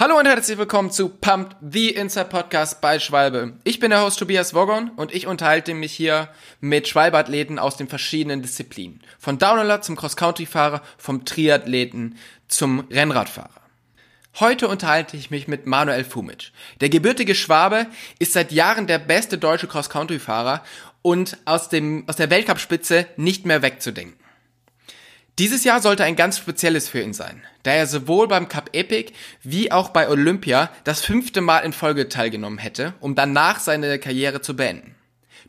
Hallo und herzlich willkommen zu Pumped, the Inside Podcast bei Schwalbe. Ich bin der Host Tobias Woggon und ich unterhalte mich hier mit Schwalbe-Athleten aus den verschiedenen Disziplinen. Von Downhiller zum Cross-Country-Fahrer, vom Triathleten zum Rennradfahrer. Heute unterhalte ich mich mit Manuel Fumic. Der gebürtige Schwabe ist seit Jahren der beste deutsche Cross-Country-Fahrer und aus, dem, aus der Weltcup-Spitze nicht mehr wegzudenken. Dieses Jahr sollte ein ganz spezielles für ihn sein, da er sowohl beim Cup Epic wie auch bei Olympia das fünfte Mal in Folge teilgenommen hätte, um danach seine Karriere zu beenden.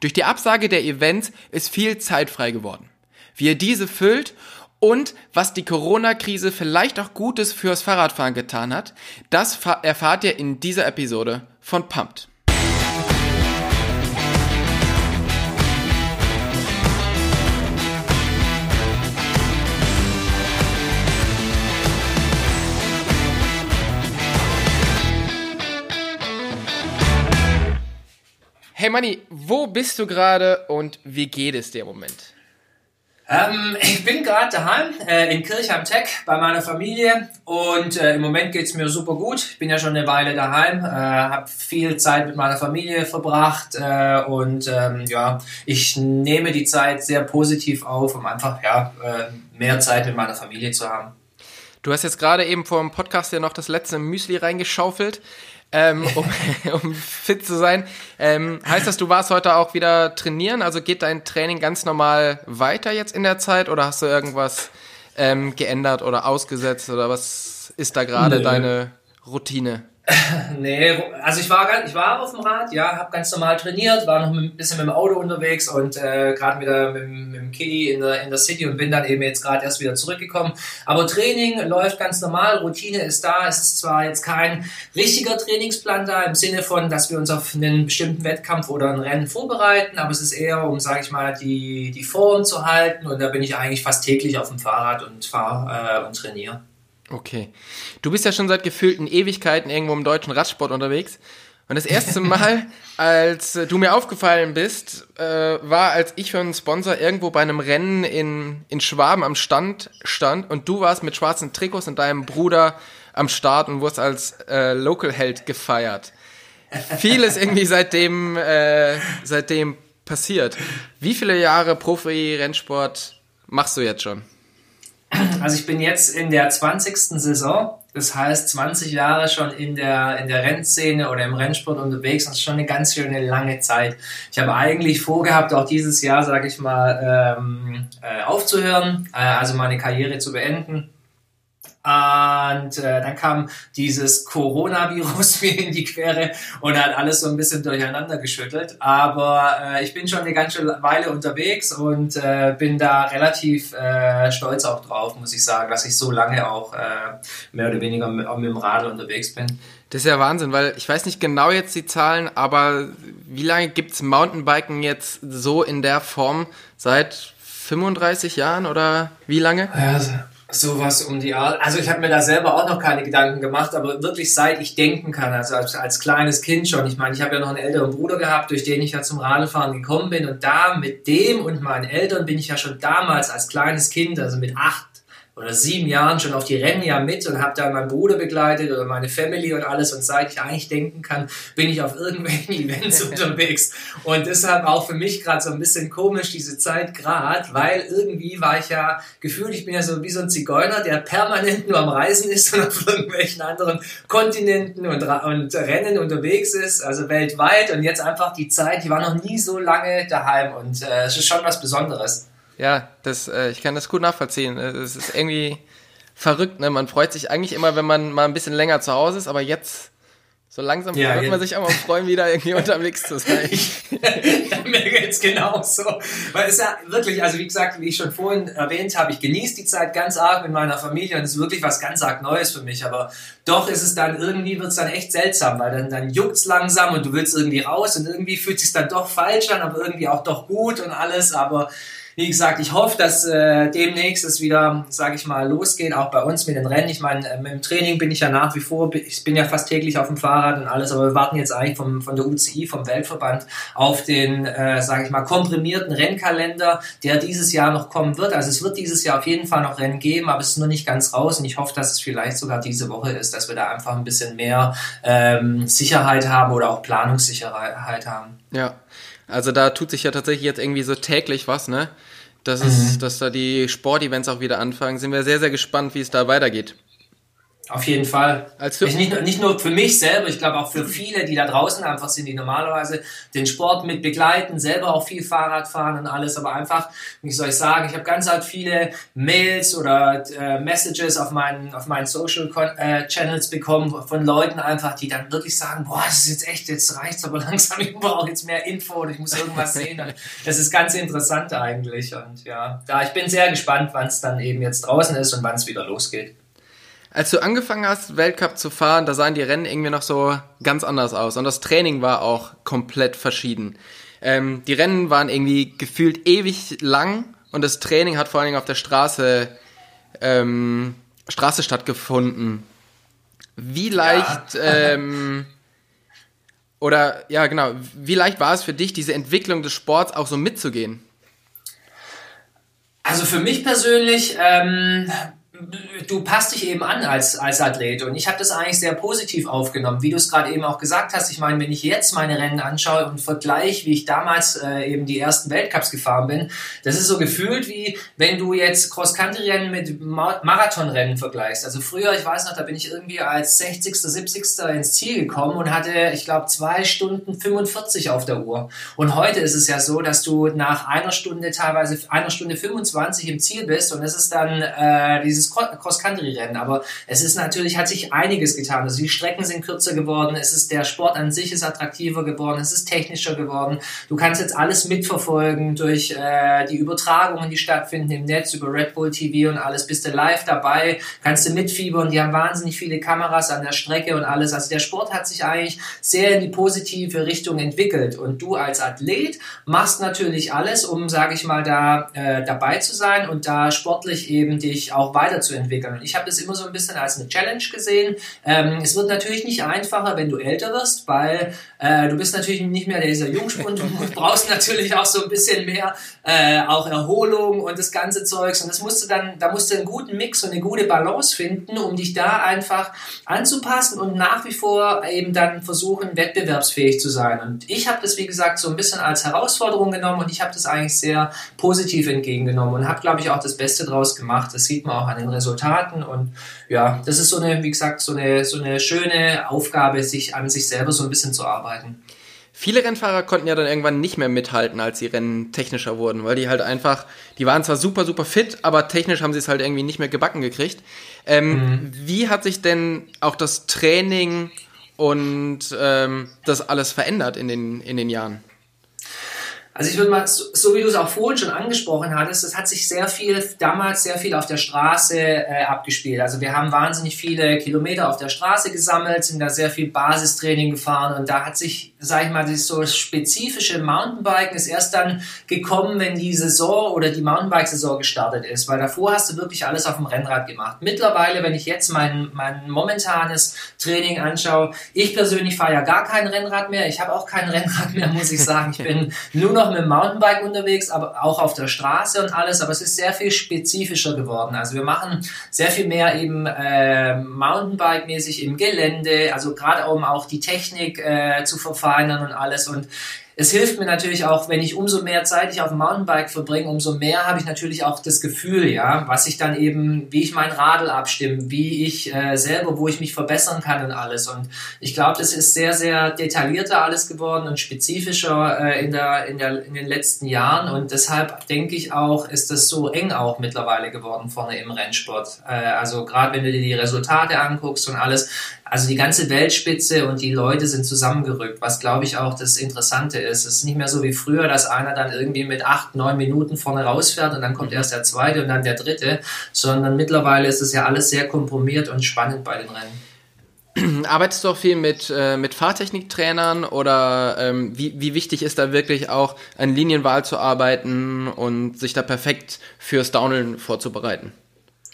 Durch die Absage der Events ist viel Zeit frei geworden. Wie er diese füllt und was die Corona-Krise vielleicht auch Gutes fürs Fahrradfahren getan hat, das erfahrt ihr in dieser Episode von Pumped. Hey Manni, wo bist du gerade und wie geht es dir im Moment? Ähm, ich bin gerade daheim äh, in Kirchheim Tech bei meiner Familie und äh, im Moment geht es mir super gut. Ich bin ja schon eine Weile daheim, äh, habe viel Zeit mit meiner Familie verbracht äh, und ähm, ja, ich nehme die Zeit sehr positiv auf, um einfach ja, äh, mehr Zeit mit meiner Familie zu haben. Du hast jetzt gerade eben vor dem Podcast ja noch das letzte Müsli reingeschaufelt ähm, um, um fit zu sein. Ähm, heißt das, du warst heute auch wieder trainieren? Also geht dein Training ganz normal weiter jetzt in der Zeit oder hast du irgendwas ähm, geändert oder ausgesetzt oder was ist da gerade deine Routine? nee, also ich war, ich war auf dem Rad, ja, habe ganz normal trainiert, war noch ein bisschen mit dem Auto unterwegs und äh, gerade wieder mit, mit dem Kitty in der, in der City und bin dann eben jetzt gerade erst wieder zurückgekommen. Aber Training läuft ganz normal, Routine ist da. Es ist zwar jetzt kein richtiger Trainingsplan da im Sinne von, dass wir uns auf einen bestimmten Wettkampf oder ein Rennen vorbereiten, aber es ist eher, um, sage ich mal, die, die Form zu halten und da bin ich eigentlich fast täglich auf dem Fahrrad und fahre äh, und trainiere. Okay. Du bist ja schon seit gefühlten Ewigkeiten irgendwo im deutschen Radsport unterwegs. Und das erste Mal, als du mir aufgefallen bist, äh, war, als ich für einen Sponsor irgendwo bei einem Rennen in, in Schwaben am Stand stand und du warst mit schwarzen Trikots und deinem Bruder am Start und wurdest als äh, Local Held gefeiert. Vieles irgendwie seitdem, äh, seitdem passiert. Wie viele Jahre Profi-Rennsport machst du jetzt schon? Also ich bin jetzt in der 20. Saison, das heißt 20 Jahre schon in der, in der Rennszene oder im Rennsport unterwegs das ist schon eine ganz schöne lange Zeit. Ich habe eigentlich vorgehabt, auch dieses Jahr, sage ich mal, ähm, äh, aufzuhören, äh, also meine Karriere zu beenden und äh, dann kam dieses Coronavirus mir in die Quere und hat alles so ein bisschen durcheinander geschüttelt. Aber äh, ich bin schon eine ganze Weile unterwegs und äh, bin da relativ äh, stolz auch drauf, muss ich sagen, dass ich so lange auch äh, mehr oder weniger mit, mit dem Radl unterwegs bin. Das ist ja Wahnsinn, weil ich weiß nicht genau jetzt die Zahlen, aber wie lange gibt's Mountainbiken jetzt so in der Form? Seit 35 Jahren oder wie lange? Ja, Sowas um die Art. Also ich habe mir da selber auch noch keine Gedanken gemacht, aber wirklich seit ich denken kann, also als, als kleines Kind schon. Ich meine, ich habe ja noch einen älteren Bruder gehabt, durch den ich ja zum Radfahren gekommen bin. Und da mit dem und meinen Eltern bin ich ja schon damals als kleines Kind, also mit acht, oder sieben Jahren schon auf die Rennen ja mit und habe da meinen Bruder begleitet oder meine Family und alles. Und seit ich eigentlich denken kann, bin ich auf irgendwelchen Events unterwegs. Und deshalb auch für mich gerade so ein bisschen komisch diese Zeit gerade, weil irgendwie war ich ja gefühlt, ich bin ja so wie so ein Zigeuner, der permanent nur am Reisen ist und auf irgendwelchen anderen Kontinenten und, und Rennen unterwegs ist, also weltweit. Und jetzt einfach die Zeit, ich war noch nie so lange daheim und äh, es ist schon was Besonderes ja, das, äh, ich kann das gut nachvollziehen. Äh, es ist irgendwie verrückt, ne? Man freut sich eigentlich immer, wenn man mal ein bisschen länger zu Hause ist, aber jetzt so langsam ja, wird man sich auch mal freuen, wieder irgendwie unterwegs zu sein. ja, mir geht's genauso. Weil es ja wirklich, also wie gesagt, wie ich schon vorhin erwähnt habe, ich genieße die Zeit ganz arg mit meiner Familie und es ist wirklich was ganz arg Neues für mich. Aber doch ist es dann, irgendwie wird es dann echt seltsam, weil dann, dann juckt's langsam und du willst irgendwie raus und irgendwie fühlt es sich dann doch falsch an, aber irgendwie auch doch gut und alles. Aber wie gesagt, ich hoffe, dass äh, demnächst es wieder, sage ich mal, losgeht, auch bei uns mit den Rennen. Ich meine, äh, mit dem Training bin ich ja nach wie vor, ich bin ja fast täglich auf dem Fahrrad und alles, aber wir warten jetzt eigentlich vom, von der UCI, vom Weltverband, auf den, äh, sage ich mal, komprimierten Rennkalender, der dieses Jahr noch kommen wird. Also es wird dieses Jahr auf jeden Fall noch Rennen geben, aber es ist nur nicht ganz raus und ich hoffe, dass es vielleicht sogar diese Woche ist, dass wir da einfach ein bisschen mehr ähm, Sicherheit haben oder auch Planungssicherheit haben. Ja, also da tut sich ja tatsächlich jetzt irgendwie so täglich was, ne? Dass, es, mhm. dass da die Sportevents auch wieder anfangen. Sind wir sehr, sehr gespannt, wie es da weitergeht. Auf jeden Fall. Also nicht, nicht nur für mich selber, ich glaube auch für viele, die da draußen einfach sind, die normalerweise den Sport mit begleiten, selber auch viel Fahrrad fahren und alles, aber einfach, wie soll ich sagen, ich habe ganz halt viele Mails oder äh, Messages auf meinen, auf meinen Social äh, Channels bekommen von Leuten einfach, die dann wirklich sagen, boah, das ist jetzt echt, jetzt reicht's aber langsam, ich brauche jetzt mehr Info und ich muss irgendwas sehen. Das ist ganz interessant eigentlich und ja, da ich bin sehr gespannt, wann es dann eben jetzt draußen ist und wann es wieder losgeht. Als du angefangen hast, Weltcup zu fahren, da sahen die Rennen irgendwie noch so ganz anders aus. Und das Training war auch komplett verschieden. Ähm, die Rennen waren irgendwie gefühlt ewig lang und das Training hat vor allen Dingen auf der Straße, ähm, Straße stattgefunden. Wie leicht, ja. ähm, oder ja genau, wie leicht war es für dich, diese Entwicklung des Sports auch so mitzugehen? Also für mich persönlich ähm, du passt dich eben an als, als Athlet und ich habe das eigentlich sehr positiv aufgenommen, wie du es gerade eben auch gesagt hast. Ich meine, wenn ich jetzt meine Rennen anschaue und vergleiche, wie ich damals äh, eben die ersten Weltcups gefahren bin, das ist so gefühlt wie wenn du jetzt Cross-Country-Rennen mit Marathonrennen vergleichst. Also früher, ich weiß noch, da bin ich irgendwie als 60., 70. ins Ziel gekommen und hatte, ich glaube, zwei Stunden 45 auf der Uhr. Und heute ist es ja so, dass du nach einer Stunde teilweise einer Stunde 25 im Ziel bist und es ist dann äh, dieses Cross-Country-Rennen. Aber es ist natürlich, hat sich einiges getan. Also die Strecken sind kürzer geworden, es ist der Sport an sich ist attraktiver geworden, es ist technischer geworden. Du kannst jetzt alles mitverfolgen durch äh, die Übertragungen, die stattfinden im Netz über Red Bull TV und alles. Bist du live dabei, kannst du mitfiebern. Die haben wahnsinnig viele Kameras an der Strecke und alles. Also der Sport hat sich eigentlich sehr in die positive Richtung entwickelt. Und du als Athlet machst natürlich alles, um, sage ich mal, da äh, dabei zu sein und da sportlich eben dich auch weiter weiterzuentwickeln. Und ich habe das immer so ein bisschen als eine Challenge gesehen. Ähm, es wird natürlich nicht einfacher, wenn du älter wirst, weil äh, du bist natürlich nicht mehr dieser Jungspund. Du brauchst natürlich auch so ein bisschen mehr äh, auch Erholung und das ganze Zeugs. Und das musst du dann, da musst du einen guten Mix und eine gute Balance finden, um dich da einfach anzupassen und nach wie vor eben dann versuchen, wettbewerbsfähig zu sein. Und ich habe das, wie gesagt, so ein bisschen als Herausforderung genommen und ich habe das eigentlich sehr positiv entgegengenommen und habe, glaube ich, auch das Beste draus gemacht. Das sieht man auch an den Resultaten. Und ja, das ist so eine, wie gesagt, so eine, so eine schöne Aufgabe, sich an sich selber so ein bisschen zu arbeiten. Viele Rennfahrer konnten ja dann irgendwann nicht mehr mithalten, als die Rennen technischer wurden, weil die halt einfach, die waren zwar super, super fit, aber technisch haben sie es halt irgendwie nicht mehr gebacken gekriegt. Ähm, mhm. Wie hat sich denn auch das Training und ähm, das alles verändert in den, in den Jahren? Also ich würde mal, so, so, wie du es auch vorhin schon angesprochen hattest, das hat sich sehr viel, damals sehr viel auf der Straße äh, abgespielt. Also wir haben wahnsinnig viele Kilometer auf der Straße gesammelt, sind da sehr viel Basistraining gefahren und da hat sich, sag ich mal, das so spezifische Mountainbiken ist erst dann gekommen, wenn die Saison oder die Mountainbike-Saison gestartet ist, weil davor hast du wirklich alles auf dem Rennrad gemacht. Mittlerweile, wenn ich jetzt mein, mein momentanes Training anschaue, ich persönlich fahre ja gar kein Rennrad mehr, ich habe auch kein Rennrad mehr, muss ich sagen. Ich bin nur noch mit dem Mountainbike unterwegs, aber auch auf der Straße und alles, aber es ist sehr viel spezifischer geworden. Also wir machen sehr viel mehr eben äh, Mountainbike-mäßig im Gelände, also gerade um auch die Technik äh, zu verfeinern und alles und es hilft mir natürlich auch, wenn ich umso mehr Zeit ich auf dem Mountainbike verbringe, umso mehr habe ich natürlich auch das Gefühl, ja, was ich dann eben, wie ich mein Radl abstimme, wie ich äh, selber, wo ich mich verbessern kann und alles. Und ich glaube, das ist sehr, sehr detaillierter alles geworden und spezifischer äh, in, der, in, der, in den letzten Jahren. Und deshalb denke ich auch, ist das so eng auch mittlerweile geworden vorne im Rennsport. Äh, also gerade wenn du dir die Resultate anguckst und alles, also die ganze Weltspitze und die Leute sind zusammengerückt, was glaube ich auch das Interessante ist. Es ist nicht mehr so wie früher, dass einer dann irgendwie mit acht, neun Minuten vorne rausfährt und dann kommt erst der zweite und dann der dritte, sondern mittlerweile ist es ja alles sehr komprimiert und spannend bei den Rennen. Arbeitest du auch viel mit, äh, mit Fahrtechniktrainern oder ähm, wie, wie wichtig ist da wirklich auch an Linienwahl zu arbeiten und sich da perfekt fürs Downhill vorzubereiten?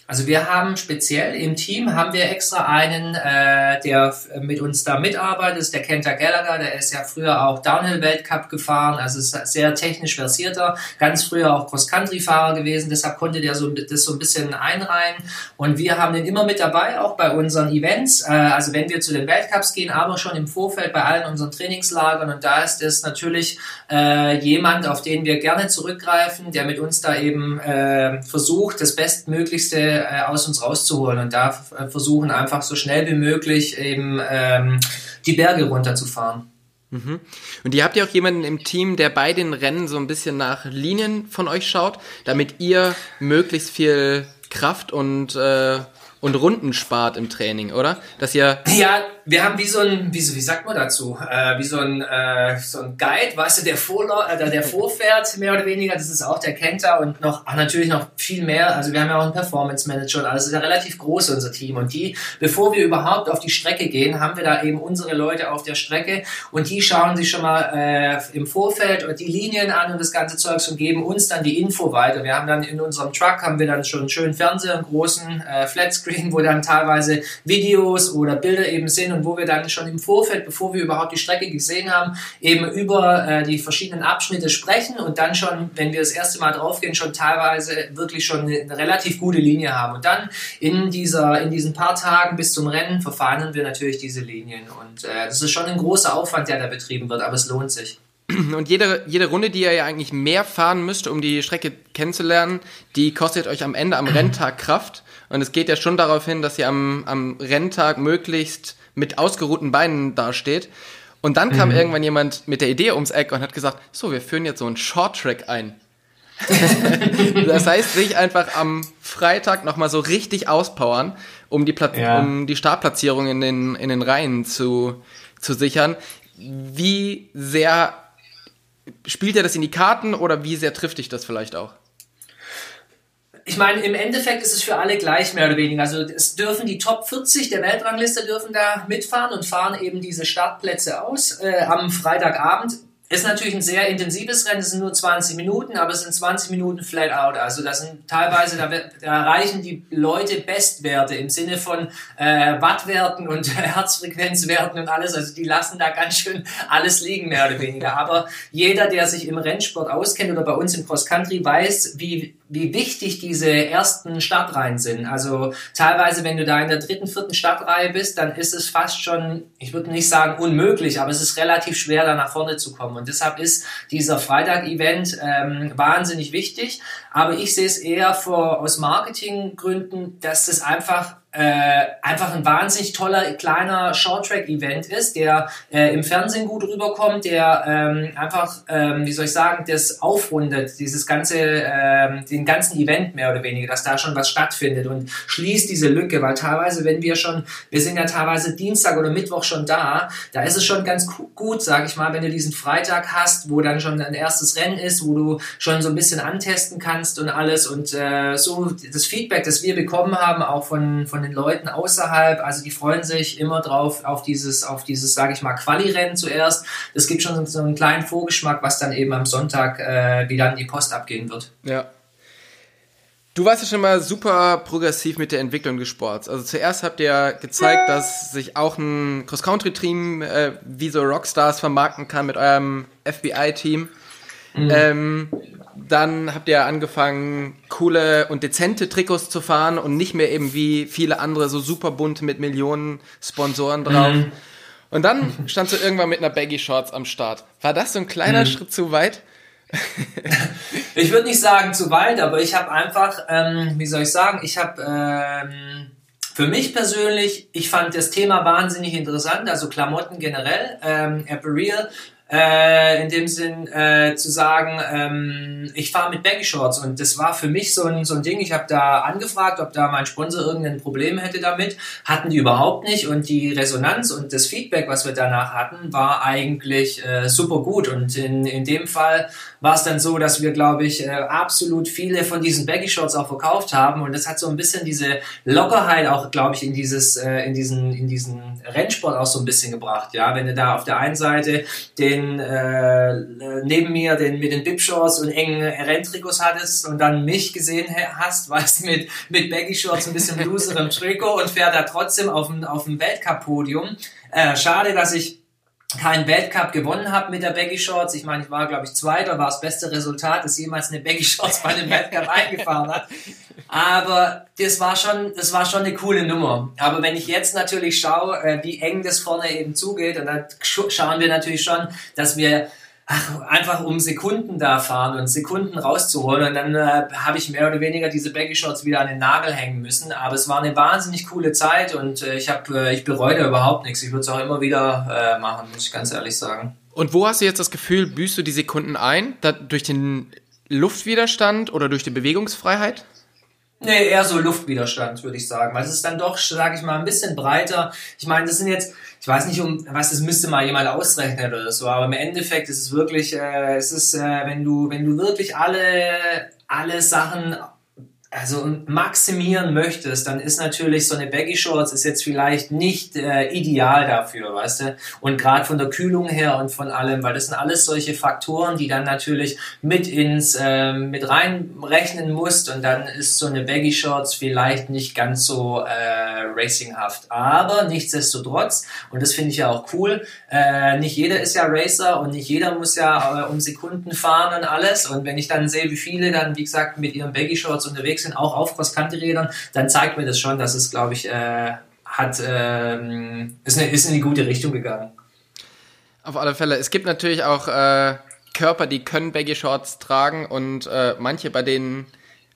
Also wir haben speziell im Team haben wir extra einen, äh, der mit uns da mitarbeitet, ist der Kenta Gallagher, der ist ja früher auch Downhill-Weltcup gefahren, also ist sehr technisch versierter, ganz früher auch Cross-Country-Fahrer gewesen, deshalb konnte der so, das so ein bisschen einreihen. Und wir haben den immer mit dabei, auch bei unseren Events, äh, also wenn wir zu den Weltcups gehen, aber schon im Vorfeld bei allen unseren Trainingslagern. Und da ist es natürlich äh, jemand, auf den wir gerne zurückgreifen, der mit uns da eben äh, versucht, das Bestmöglichste äh, aus uns rauszuholen und da äh, versuchen einfach so schnell wie möglich eben ähm, die Berge runterzufahren. Mhm. Und ihr habt ja auch jemanden im Team, der bei den Rennen so ein bisschen nach Linien von euch schaut, damit ihr möglichst viel Kraft und, äh, und Runden spart im Training, oder? Dass ihr ja, wir haben wie so ein, wie, wie sagt man dazu, äh, wie so ein, äh, so ein Guide, weißt du, der, Vorla äh, der vorfährt, mehr oder weniger, das ist auch der Kenter und noch, ach, natürlich noch viel mehr, also wir haben ja auch einen Performance Manager und alles, das ist ja relativ groß, unser Team. Und die, bevor wir überhaupt auf die Strecke gehen, haben wir da eben unsere Leute auf der Strecke. Und die schauen sich schon mal äh, im Vorfeld die Linien an und das ganze Zeugs und geben uns dann die Info weiter. Wir haben dann in unserem Truck, haben wir dann schon einen schönen Fernseher, einen großen äh, Flatscreen, wo dann teilweise Videos oder Bilder eben sind und wo wir dann schon im Vorfeld, bevor wir überhaupt die Strecke gesehen haben, eben über äh, die verschiedenen Abschnitte sprechen und dann schon, wenn wir das erste Mal draufgehen, schon teilweise wirklich schon eine, eine relativ gute Linie haben. Und dann in dieser, in diesen paar Tagen bis zum Rennen verfeinern wir natürlich diese Linien. Und äh, das ist schon ein großer Aufwand, der da betrieben wird, aber es lohnt sich. Und jede, jede Runde, die ihr ja eigentlich mehr fahren müsst, um die Strecke kennenzulernen, die kostet euch am Ende am Renntag Kraft. Und es geht ja schon darauf hin, dass ihr am, am Renntag möglichst mit ausgeruhten Beinen dasteht. Und dann kam mhm. irgendwann jemand mit der Idee ums Eck und hat gesagt, so, wir führen jetzt so einen Short-Track ein. das heißt, sich einfach am Freitag nochmal so richtig auspowern, um die, Pla ja. um die Startplatzierung in den, in den Reihen zu, zu sichern. Wie sehr spielt er das in die Karten oder wie sehr trifft dich das vielleicht auch? Ich meine, im Endeffekt ist es für alle gleich, mehr oder weniger. Also es dürfen die Top 40 der Weltrangliste dürfen da mitfahren und fahren eben diese Startplätze aus äh, am Freitagabend. Ist natürlich ein sehr intensives Rennen, es sind nur 20 Minuten, aber es sind 20 Minuten flat out. Also das sind teilweise, da, da erreichen die Leute Bestwerte im Sinne von äh, Wattwerten und Herzfrequenzwerten und alles. Also die lassen da ganz schön alles liegen, mehr oder weniger. Aber jeder, der sich im Rennsport auskennt oder bei uns im Cross Country, weiß, wie wie wichtig diese ersten Startreihen sind. Also teilweise, wenn du da in der dritten, vierten Startreihe bist, dann ist es fast schon, ich würde nicht sagen unmöglich, aber es ist relativ schwer, da nach vorne zu kommen. Und deshalb ist dieser Freitag-Event ähm, wahnsinnig wichtig. Aber ich sehe es eher vor, aus Marketinggründen, dass es einfach äh, einfach ein wahnsinnig toller kleiner Short-Track-Event ist, der äh, im Fernsehen gut rüberkommt, der ähm, einfach, ähm, wie soll ich sagen, das aufrundet, dieses ganze, ähm, den ganzen Event mehr oder weniger, dass da schon was stattfindet und schließt diese Lücke, weil teilweise, wenn wir schon, wir sind ja teilweise Dienstag oder Mittwoch schon da, da ist es schon ganz gut, sag ich mal, wenn du diesen Freitag hast, wo dann schon ein erstes Rennen ist, wo du schon so ein bisschen antesten kannst und alles. Und äh, so das Feedback, das wir bekommen haben, auch von, von den Leuten außerhalb. Also die freuen sich immer drauf auf dieses, auf dieses, sage ich mal, Quali-Rennen zuerst. Es gibt schon so einen kleinen Vorgeschmack, was dann eben am Sonntag, äh, wie dann die Post abgehen wird. Ja. Du warst ja schon mal super progressiv mit der Entwicklung des Sports. Also zuerst habt ihr gezeigt, dass sich auch ein Cross-Country-Team äh, wie so Rockstars vermarkten kann mit eurem FBI-Team. Mhm. Ähm, dann habt ihr angefangen, coole und dezente Trikots zu fahren und nicht mehr eben wie viele andere so super bunt mit Millionen Sponsoren drauf. Mhm. Und dann standst du irgendwann mit einer Baggy Shorts am Start. War das so ein kleiner mhm. Schritt zu weit? ich würde nicht sagen zu weit, aber ich habe einfach, ähm, wie soll ich sagen, ich habe ähm, für mich persönlich, ich fand das Thema wahnsinnig interessant, also Klamotten generell, ähm, Apparel äh, in dem Sinn äh, zu sagen, ähm, ich fahre mit Baggy Shorts und das war für mich so ein, so ein Ding. Ich habe da angefragt, ob da mein Sponsor irgendein Problem hätte damit. Hatten die überhaupt nicht und die Resonanz und das Feedback, was wir danach hatten, war eigentlich äh, super gut und in, in dem Fall war es dann so, dass wir, glaube ich, äh, absolut viele von diesen Baggy Shorts auch verkauft haben und das hat so ein bisschen diese Lockerheit auch, glaube ich, in dieses, äh, in diesen, in diesen Rennsport auch so ein bisschen gebracht. Ja, wenn du da auf der einen Seite den den äh, neben mir den mit den Bib-Shorts und engen Renntrikots hattest und dann mich gesehen hast, weißt mit, mit Baggy-Shorts ein bisschen loserem Trikot und fährt da trotzdem auf dem, auf dem Weltcup-Podium. Äh, schade, dass ich keinen Weltcup gewonnen habe mit der Baggy Shorts. Ich meine, ich war, glaube ich, Zweiter, war das beste Resultat, dass jemals eine Baggy Shorts bei dem Weltcup eingefahren hat. Aber das war schon, das war schon eine coole Nummer. Aber wenn ich jetzt natürlich schaue, äh, wie eng das vorne eben zugeht, und dann schauen wir natürlich schon, dass wir ach, einfach um Sekunden da fahren und Sekunden rauszuholen. Und dann äh, habe ich mehr oder weniger diese Baggy Shots wieder an den Nagel hängen müssen. Aber es war eine wahnsinnig coole Zeit und äh, ich, hab, äh, ich bereue da überhaupt nichts. Ich würde es auch immer wieder äh, machen, muss ich ganz ehrlich sagen. Und wo hast du jetzt das Gefühl, büßt du die Sekunden ein? Durch den Luftwiderstand oder durch die Bewegungsfreiheit? Nee, eher so Luftwiderstand, würde ich sagen. Weil es ist dann doch, sage ich mal, ein bisschen breiter. Ich meine, das sind jetzt, ich weiß nicht, um was das müsste mal jemand ausrechnen oder so, aber im Endeffekt ist es wirklich, äh, es ist, äh, wenn du, wenn du wirklich alle, alle Sachen also maximieren möchtest, dann ist natürlich so eine Baggy Shorts ist jetzt vielleicht nicht äh, ideal dafür, weißt du? Und gerade von der Kühlung her und von allem, weil das sind alles solche Faktoren, die dann natürlich mit ins äh, mit reinrechnen musst und dann ist so eine Baggy Shorts vielleicht nicht ganz so äh, racinghaft. Aber nichtsdestotrotz und das finde ich ja auch cool. Äh, nicht jeder ist ja Racer und nicht jeder muss ja äh, um Sekunden fahren und alles. Und wenn ich dann sehe, wie viele dann wie gesagt mit ihren Baggy Shorts unterwegs sind, auch auf Cross-Country-Rädern, dann zeigt mir das schon, dass es, glaube ich, äh, hat, ähm, ist, eine, ist in die gute Richtung gegangen. Auf alle Fälle. Es gibt natürlich auch äh, Körper, die können Baggy Shorts tragen und äh, manche bei denen,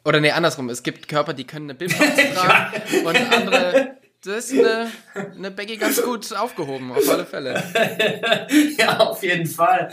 oder nee, andersrum, es gibt Körper, die können eine Bib tragen und andere, das ist eine, eine Baggy ganz gut aufgehoben, auf alle Fälle. ja, auf jeden Fall.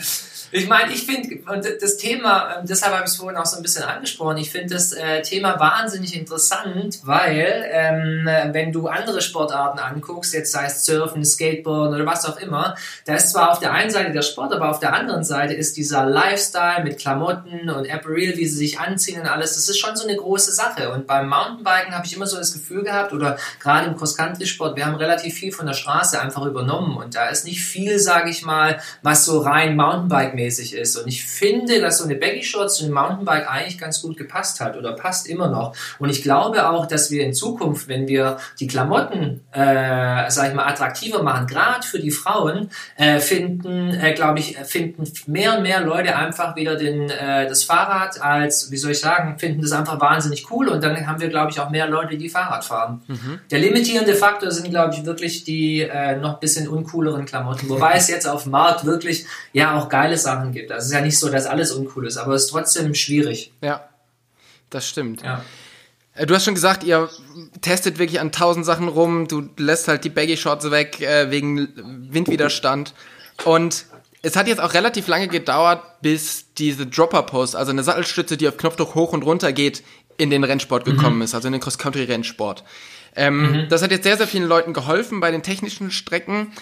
Ich meine, ich finde, und das Thema, ähm, deshalb habe ich es vorhin auch so ein bisschen angesprochen, ich finde das äh, Thema wahnsinnig interessant, weil ähm, wenn du andere Sportarten anguckst, jetzt sei es Surfen, Skateboarden oder was auch immer, da ist zwar auf der einen Seite der Sport, aber auf der anderen Seite ist dieser Lifestyle mit Klamotten und Apparel, wie sie sich anziehen und alles, das ist schon so eine große Sache. Und beim Mountainbiken habe ich immer so das Gefühl gehabt, oder gerade im Cross-Country-Sport, wir haben relativ viel von der Straße einfach übernommen und da ist nicht viel, sage ich mal, was so rein Mountainbike mäßig ist. Und ich finde, dass so eine Baggy Shorts zu einem Mountainbike eigentlich ganz gut gepasst hat oder passt immer noch. Und ich glaube auch, dass wir in Zukunft, wenn wir die Klamotten, äh, sag ich mal, attraktiver machen, gerade für die Frauen, äh, finden, äh, glaube ich, finden mehr und mehr Leute einfach wieder den, äh, das Fahrrad als, wie soll ich sagen, finden das einfach wahnsinnig cool. Und dann haben wir, glaube ich, auch mehr Leute, die Fahrrad fahren. Mhm. Der limitierende Faktor sind, glaube ich, wirklich die äh, noch bisschen uncooleren Klamotten. Wobei es jetzt auf dem Markt wirklich ja auch geiles Sachen gibt. Also es ist ja nicht so, dass alles uncool ist, aber es ist trotzdem schwierig. Ja, das stimmt. Ja. Äh, du hast schon gesagt, ihr testet wirklich an tausend Sachen rum. Du lässt halt die Baggy Shorts weg äh, wegen Windwiderstand. Und es hat jetzt auch relativ lange gedauert, bis diese Dropper Post, also eine Sattelstütze, die auf Knopfdruck hoch und runter geht, in den Rennsport mhm. gekommen mhm. ist, also in den Cross-Country-Rennsport. Ähm, mhm. Das hat jetzt sehr, sehr vielen Leuten geholfen bei den technischen Strecken.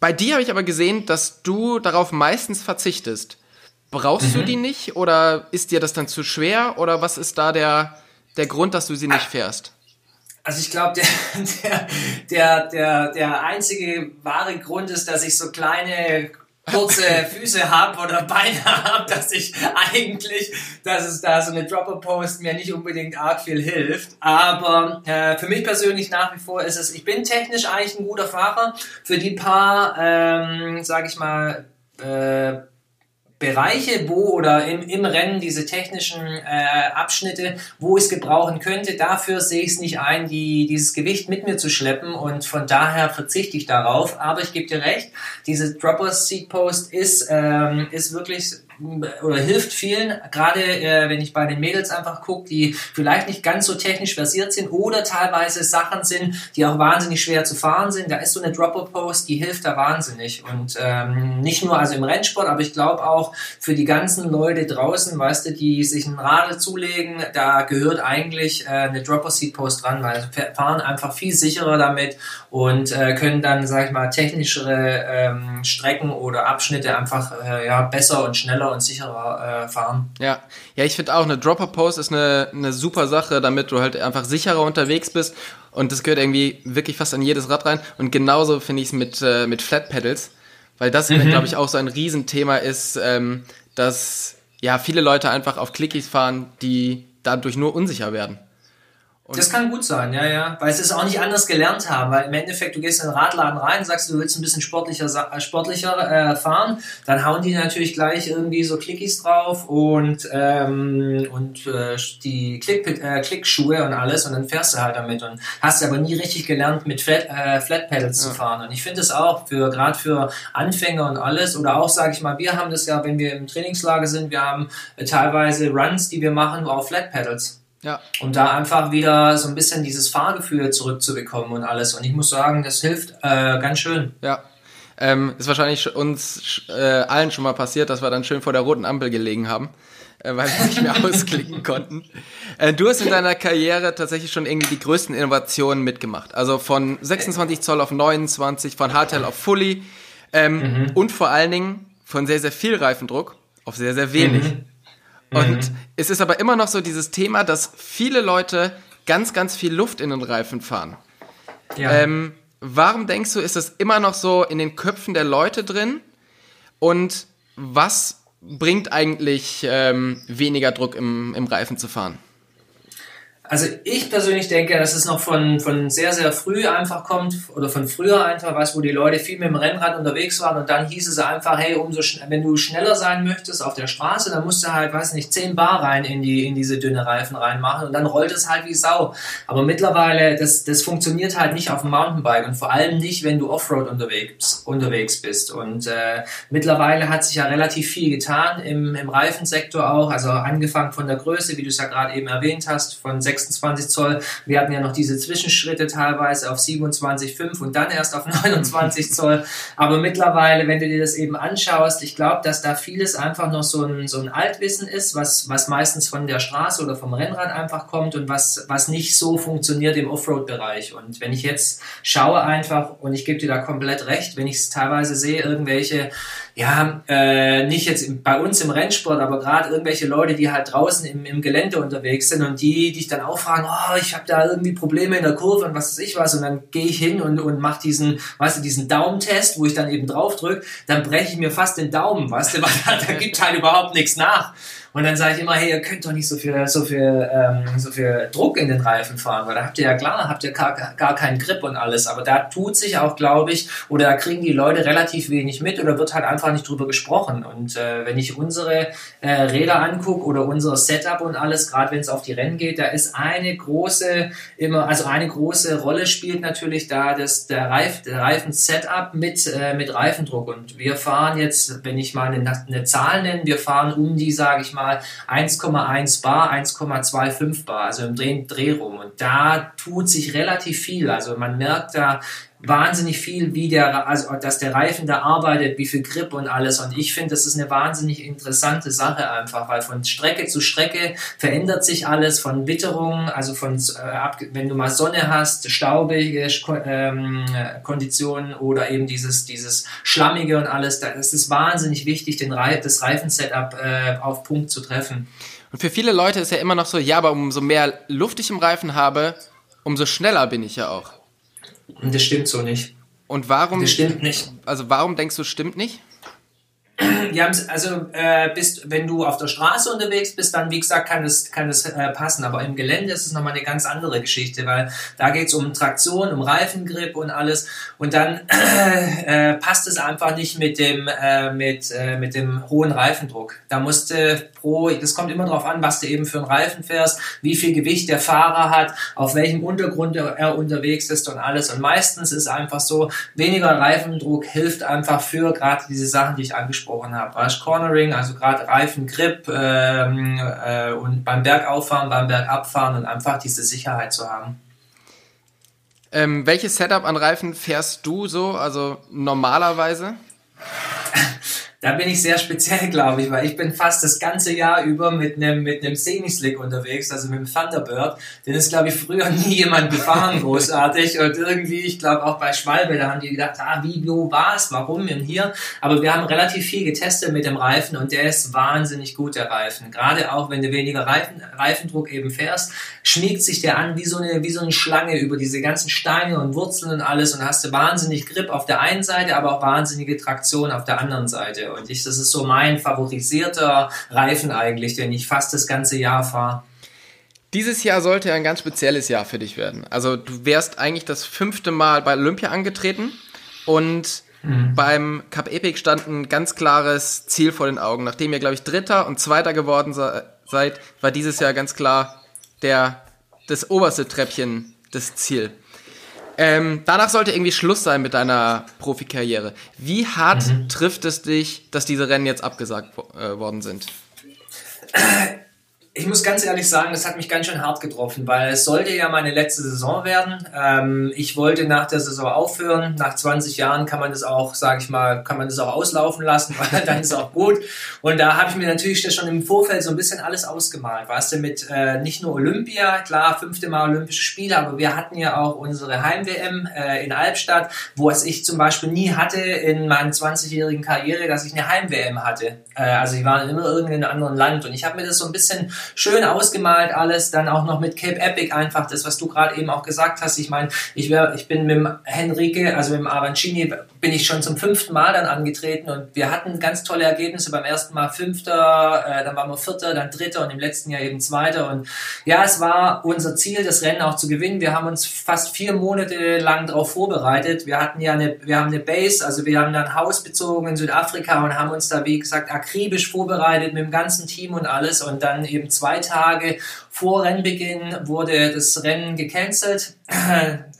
Bei dir habe ich aber gesehen, dass du darauf meistens verzichtest. Brauchst mhm. du die nicht oder ist dir das dann zu schwer oder was ist da der, der Grund, dass du sie nicht fährst? Also ich glaube, der, der, der, der, der einzige wahre Grund ist, dass ich so kleine kurze Füße habe oder Beine habe, dass ich eigentlich, dass es da so eine Dropper-Post mir nicht unbedingt arg viel hilft. Aber äh, für mich persönlich nach wie vor ist es, ich bin technisch eigentlich ein guter Fahrer. Für die paar, ähm, sage ich mal, äh, Bereiche, wo oder im, im Rennen diese technischen äh, Abschnitte, wo ich es gebrauchen könnte, dafür sehe ich es nicht ein, die, dieses Gewicht mit mir zu schleppen und von daher verzichte ich darauf. Aber ich gebe dir recht, diese Dropper Seat Post ist, ähm, ist wirklich oder hilft vielen, gerade äh, wenn ich bei den Mädels einfach gucke, die vielleicht nicht ganz so technisch versiert sind oder teilweise Sachen sind, die auch wahnsinnig schwer zu fahren sind. Da ist so eine Dropper-Post, die hilft da wahnsinnig. Und ähm, nicht nur also im Rennsport, aber ich glaube auch für die ganzen Leute draußen, weißt du, die sich ein Radl zulegen, da gehört eigentlich äh, eine Dropper-Seat-Post dran, weil fahren einfach viel sicherer damit und äh, können dann, sag ich mal, technischere ähm, Strecken oder Abschnitte einfach äh, ja, besser und schneller und sicherer äh, fahren. Ja, ja, ich finde auch, eine Dropper-Post ist eine, eine super Sache, damit du halt einfach sicherer unterwegs bist und das gehört irgendwie wirklich fast an jedes Rad rein und genauso finde ich es mit, äh, mit Flat Pedals, weil das, mhm. glaube ich, auch so ein Riesenthema ist, ähm, dass ja viele Leute einfach auf Clickies fahren, die dadurch nur unsicher werden. Und das kann gut sein, ja, ja. Weil sie es auch nicht anders gelernt haben. Weil im Endeffekt, du gehst in den Radladen rein, sagst, du willst ein bisschen sportlicher, äh, sportlicher äh, fahren, dann hauen die natürlich gleich irgendwie so Clickies drauf und, ähm, und äh, die Klick, äh, Klickschuhe und alles und dann fährst du halt damit und hast aber nie richtig gelernt, mit Flat, äh, Flat Pedals ja. zu fahren. Und ich finde es auch für gerade für Anfänger und alles oder auch, sage ich mal, wir haben das ja, wenn wir im Trainingslager sind, wir haben äh, teilweise Runs, die wir machen auf Flat Pedals. Ja. Um da einfach wieder so ein bisschen dieses Fahrgefühl zurückzubekommen und alles. Und ich muss sagen, das hilft äh, ganz schön. Ja. Ähm, ist wahrscheinlich uns äh, allen schon mal passiert, dass wir dann schön vor der roten Ampel gelegen haben, äh, weil wir nicht mehr ausklicken konnten. Äh, du hast in deiner Karriere tatsächlich schon irgendwie die größten Innovationen mitgemacht. Also von 26 Zoll auf 29, von Hardtail auf Fully ähm, mhm. und vor allen Dingen von sehr, sehr viel Reifendruck auf sehr, sehr wenig. Mhm. Und mhm. es ist aber immer noch so dieses Thema, dass viele Leute ganz, ganz viel Luft in den Reifen fahren. Ja. Ähm, warum denkst du, ist das immer noch so in den Köpfen der Leute drin? Und was bringt eigentlich ähm, weniger Druck im, im Reifen zu fahren? Also ich persönlich denke, dass es noch von, von sehr, sehr früh einfach kommt oder von früher einfach was, wo die Leute viel mit dem Rennrad unterwegs waren und dann hieß es einfach, hey, umso wenn du schneller sein möchtest auf der Straße, dann musst du halt, weiß nicht, 10 Bar rein in die, in diese dünne Reifen reinmachen und dann rollt es halt wie Sau. Aber mittlerweile, das, das funktioniert halt nicht auf dem Mountainbike und vor allem nicht, wenn du Offroad unterwegs, unterwegs bist. Und äh, mittlerweile hat sich ja relativ viel getan im, im Reifensektor auch, also angefangen von der Größe, wie du es ja gerade eben erwähnt hast, von 6 26 Zoll. Wir hatten ja noch diese Zwischenschritte teilweise auf 27,5 und dann erst auf 29 Zoll. Aber mittlerweile, wenn du dir das eben anschaust, ich glaube, dass da vieles einfach noch so ein, so ein Altwissen ist, was, was meistens von der Straße oder vom Rennrad einfach kommt und was, was nicht so funktioniert im Offroad-Bereich. Und wenn ich jetzt schaue einfach, und ich gebe dir da komplett recht, wenn ich es teilweise sehe, irgendwelche ja, äh, nicht jetzt bei uns im Rennsport, aber gerade irgendwelche Leute, die halt draußen im, im Gelände unterwegs sind und die dich dann auch fragen, oh, ich habe da irgendwie Probleme in der Kurve und was weiß ich was und dann gehe ich hin und, und mache diesen, weißt du, diesen Daumentest, wo ich dann eben drauf drücke, dann breche ich mir fast den Daumen, weißt du, weil da, da gibt halt überhaupt nichts nach. Und dann sage ich immer, hey, ihr könnt doch nicht so viel, so viel, ähm, so viel Druck in den Reifen fahren, weil da habt ihr ja klar, habt ihr gar, gar keinen Grip und alles. Aber da tut sich auch, glaube ich, oder da kriegen die Leute relativ wenig mit oder wird halt einfach nicht drüber gesprochen. Und äh, wenn ich unsere äh, Räder angucke oder unser Setup und alles, gerade wenn es auf die Rennen geht, da ist eine große, immer, also eine große Rolle spielt natürlich da das, der, Reif, der Reifen-Setup mit, äh, mit Reifendruck. Und wir fahren jetzt, wenn ich mal eine, eine Zahl nenne, wir fahren um die, sage ich mal, mal 1,1 Bar, 1,25 Bar, also im Dreh, Dreh rum. Und da tut sich relativ viel. Also man merkt da wahnsinnig viel, wie der, also dass der Reifen da arbeitet, wie viel Grip und alles. Und ich finde, das ist eine wahnsinnig interessante Sache einfach, weil von Strecke zu Strecke verändert sich alles, von Witterung, also von, äh, wenn du mal Sonne hast, staubige ähm, Konditionen oder eben dieses, dieses Schlammige und alles, das ist wahnsinnig wichtig, den Reif, das Reifensetup äh, auf Punkt zu treffen. Und für viele Leute ist ja immer noch so, ja, aber umso mehr Luft ich im Reifen habe, umso schneller bin ich ja auch. Das stimmt so nicht. Und warum? Das stimmt nicht. Also warum denkst du, stimmt nicht? Ja, also äh, bist, wenn du auf der Straße unterwegs bist, dann wie gesagt kann das, kann das äh, passen. Aber im Gelände ist es nochmal eine ganz andere Geschichte, weil da geht es um Traktion, um Reifengrip und alles. Und dann äh, passt es einfach nicht mit dem, äh, mit, äh, mit dem hohen Reifendruck. Da musste pro, das kommt immer darauf an, was du eben für einen Reifen fährst, wie viel Gewicht der Fahrer hat, auf welchem Untergrund er unterwegs ist und alles. Und meistens ist einfach so, weniger Reifendruck hilft einfach für gerade diese Sachen, die ich angesprochen habe. Weißt, Cornering, also gerade Reifengrip ähm, äh, und beim Bergauffahren, beim Bergabfahren und einfach diese Sicherheit zu haben. Ähm, welches Setup an Reifen fährst du so, also normalerweise? Da bin ich sehr speziell, glaube ich, weil ich bin fast das ganze Jahr über mit einem mit einem Semi-Slick unterwegs, also mit dem Thunderbird. Den ist, glaube ich, früher nie jemand gefahren, großartig. Und irgendwie, ich glaube auch bei Schwalbe, da haben die gedacht, ah, wie, wo war's, warum denn hier? Aber wir haben relativ viel getestet mit dem Reifen und der ist wahnsinnig gut, der Reifen. Gerade auch, wenn du weniger Reifen, Reifendruck eben fährst, schmiegt sich der an wie so eine, wie so eine Schlange über diese ganzen Steine und Wurzeln und alles und hast du wahnsinnig Grip auf der einen Seite, aber auch wahnsinnige Traktion auf der anderen Seite. Und ich, das ist so mein favorisierter Reifen eigentlich, den ich fast das ganze Jahr fahre. Dieses Jahr sollte ein ganz spezielles Jahr für dich werden. Also du wärst eigentlich das fünfte Mal bei Olympia angetreten und mhm. beim Cup Epic stand ein ganz klares Ziel vor den Augen. Nachdem ihr, glaube ich, Dritter und Zweiter geworden seid, war dieses Jahr ganz klar der, das oberste Treppchen das Ziel. Ähm, danach sollte irgendwie Schluss sein mit deiner Profikarriere. Wie hart mhm. trifft es dich, dass diese Rennen jetzt abgesagt äh, worden sind? ich muss ganz ehrlich sagen, das hat mich ganz schön hart getroffen, weil es sollte ja meine letzte Saison werden. Ähm, ich wollte nach der Saison aufhören. Nach 20 Jahren kann man das auch, sage ich mal, kann man das auch auslaufen lassen, weil dann ist auch gut. Und da habe ich mir natürlich schon im Vorfeld so ein bisschen alles ausgemalt. Weißt du, mit äh, nicht nur Olympia, klar, fünfte Mal Olympische Spiele, aber wir hatten ja auch unsere Heim-WM äh, in Albstadt, wo es ich zum Beispiel nie hatte in meiner 20-jährigen Karriere, dass ich eine Heim-WM hatte. Äh, also die waren immer in einem anderen Land. Und ich habe mir das so ein bisschen schön ausgemalt alles, dann auch noch mit Cape Epic einfach, das, was du gerade eben auch gesagt hast. Ich meine, ich, wär, ich bin mit dem Henrique, also mit dem Avancini, bin ich schon zum fünften Mal dann angetreten und wir hatten ganz tolle Ergebnisse. Beim ersten Mal Fünfter, äh, dann waren wir Vierter, dann Dritter und im letzten Jahr eben Zweiter. Und ja, es war unser Ziel, das Rennen auch zu gewinnen. Wir haben uns fast vier Monate lang darauf vorbereitet. Wir hatten ja eine, wir haben eine Base, also wir haben dann Haus bezogen in Südafrika und haben uns da, wie gesagt, akribisch vorbereitet mit dem ganzen Team und alles und dann eben zwei Tage vor Rennbeginn wurde das Rennen gecancelt.